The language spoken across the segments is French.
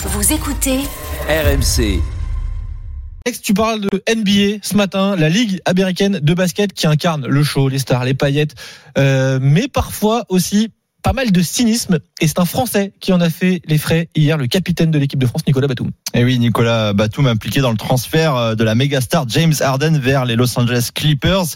Vous écoutez RMC. Tu parles de NBA ce matin, la ligue américaine de basket qui incarne le show, les stars, les paillettes, euh, mais parfois aussi pas mal de cynisme. Et c'est un Français qui en a fait les frais hier, le capitaine de l'équipe de France, Nicolas Batum. Et oui, Nicolas Batum impliqué dans le transfert euh, de la méga star James Harden vers les Los Angeles Clippers.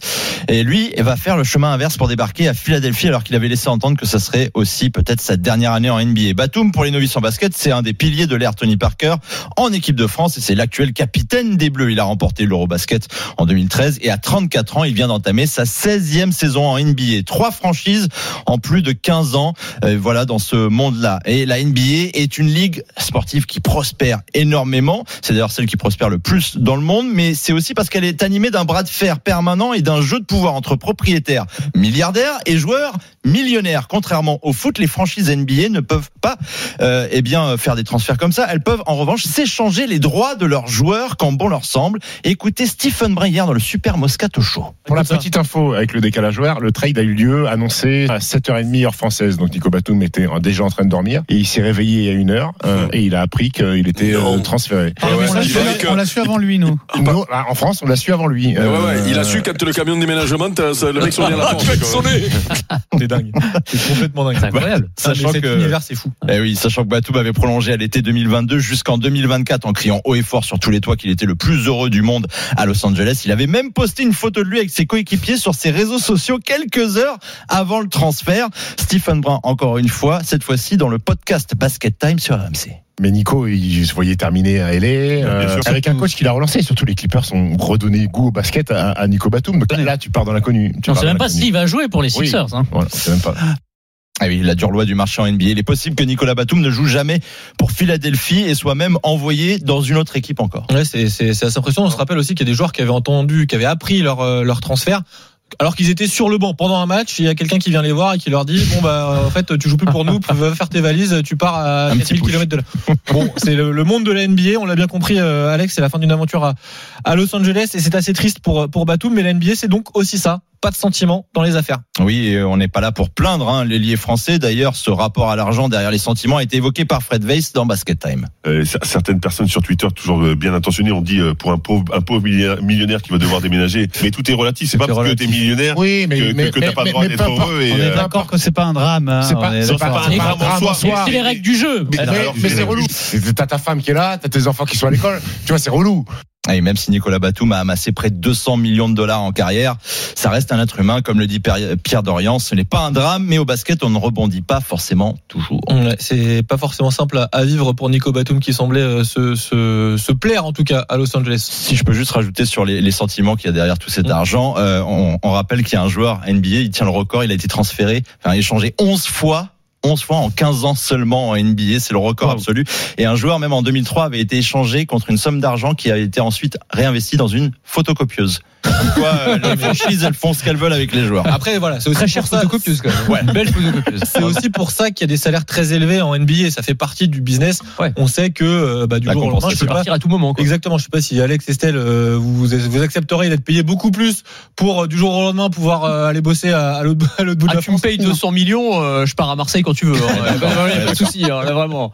Et lui va faire le chemin inverse pour débarquer à Philadelphie alors qu'il avait laissé entendre que ça serait aussi peut-être sa dernière année en NBA. Batum, pour les novices en basket, c'est un des piliers de l'ère Tony Parker en équipe de France et c'est l'actuel capitaine des Bleus. Il a remporté l'Eurobasket en 2013 et à 34 ans, il vient d'entamer sa 16e saison en NBA. Trois franchises en plus de 15 ans. Euh, voilà, dans ce monde-là. Et la NBA est une ligue sportive qui prospère énormément. C'est d'ailleurs celle qui prospère le plus dans le monde, mais c'est aussi parce qu'elle est animée d'un bras de fer permanent et d'un jeu de pouvoir entre propriétaires milliardaires et joueurs millionnaires. Contrairement au foot, les franchises NBA ne peuvent pas euh, eh bien faire des transferts comme ça. Elles peuvent en revanche s'échanger les droits de leurs joueurs quand bon leur semble. Écoutez Stephen Bray hier dans le Super Moscato Show. Pour la petite info, avec le décalage horaire, le trade a eu lieu annoncé à 7h30 heure. Donc Nico Batum était déjà en train de dormir et il s'est réveillé il y a une heure euh, et il a appris qu'il était euh, transféré. Ah, on l'a su, on l'a su avant lui, nous. Nous, ah, en France, on l'a su avant lui. Ouais, ouais, il a su quand le camion de déménagement, le mec sonne à la porte. C'est dingue. C'est complètement dingue. C'est incroyable. Sachant Mais cet que- univers, c'est fou. Eh oui, sachant que Batum avait prolongé à l'été 2022 jusqu'en 2024 en criant haut et fort sur tous les toits qu'il était le plus heureux du monde à Los Angeles. Il avait même posté une photo de lui avec ses coéquipiers sur ses réseaux sociaux quelques heures avant le transfert. Stephen Brun, encore une fois, cette fois-ci dans le podcast Basket Time sur RMC. Mais Nico, il se voyait terminer à LA euh, avec un coach qui l'a relancé. Surtout, les Clippers ont redonné goût au basket à, à Nico Batum. Donc là, tu pars dans l'inconnu. Tu On pars sait même pas s'il va jouer pour les Oui. Sixers. hein. Voilà, on sait même pas. Ah oui, la dure loi du marché en NBA. Il est possible que Nicolas Batum ne joue jamais pour Philadelphie et soit même envoyé dans une autre équipe encore. Ouais, c'est c'est- c'est assez impressionnant. On se rappelle aussi qu'il y a des joueurs qui avaient entendu, qui avaient appris leur, euh, leur transfert. Alors qu'ils étaient sur le banc pendant un match, il y a quelqu'un qui vient les voir et qui leur dit bon bah en fait tu joues plus pour nous, va faire tes valises, tu pars à Un petit 4000 push. km de là. Bon, c'est le, le monde de la NBA, on l'a bien compris euh, Alex, c'est la fin d'une aventure à, à Los Angeles et c'est assez triste pour pour Batum mais la NBA c'est donc aussi ça, pas de sentiments dans les affaires. Oui, on n'est pas là pour plaindre hein, l'ailier français. D'ailleurs, ce rapport à l'argent derrière les sentiments a été évoqué par Fred Weiss dans Basket Time. Euh, certaines personnes sur Twitter, toujours euh, bien intentionnées, ont dit euh, pour un pauvre, un pauvre millionnaire, qui va devoir déménager. Mais tout est relatif. C'est pas parce que t'es millionnaire Oui, mais, que, mais, que, que t'as pas le droit d'être heureux. Et, On est d'accord que c'est pas un drame. hein. C'est pas- un drame en soi. c'est les règles du jeu. Mais, c'est relou. T'as ta femme qui est là, t'as tes enfants qui sont à l'école. Tu vois, c'est relou. Et même si Nicolas Batum a amassé près de 200 millions de dollars en carrière, ça reste un être humain, comme le dit Pierre Dorian. Ce n'est pas un drame, mais au basket, on ne rebondit pas forcément toujours. Ouais, c'est pas forcément simple à, à vivre pour Nico Batum qui semblait euh, se, se, se plaire en tout cas à Los Angeles. Si je peux juste rajouter sur les, les sentiments qu'il y a derrière tout cet Mm. argent, euh, on, on rappelle qu'il y a un joueur NBA, il tient le record, il a été transféré, enfin échangé 11 fois. 11 fois en 15 ans seulement en NBA, c'est le record Wow. absolu. Et un joueur, même en 2003, avait été échangé contre une somme d'argent qui a été ensuite réinvestie dans une photocopieuse. Comme quoi, euh, les franchises, elles font ce qu'elles veulent avec les joueurs. Après voilà, c'est aussi Très ça- photocopieuse quand même. Ouais. Belle photocopieuse. C'est aussi pour ça qu'il y a des salaires très élevés en NBA. Ça fait partie du business. Ouais. On sait que euh, bah, du La jour au lendemain, je pas. partir à tout moment. Quoi. Exactement. Je sais pas si Alex Estelle, euh, vous vous accepteriez d'être payé beaucoup plus pour euh, du jour au lendemain pouvoir euh, aller bosser à, à l'autre bout de Ah, la tu me France. payes 200 millions, euh, je pars à Marseille quand tu veux. hein. Y a pas de souci, hein, là, vraiment.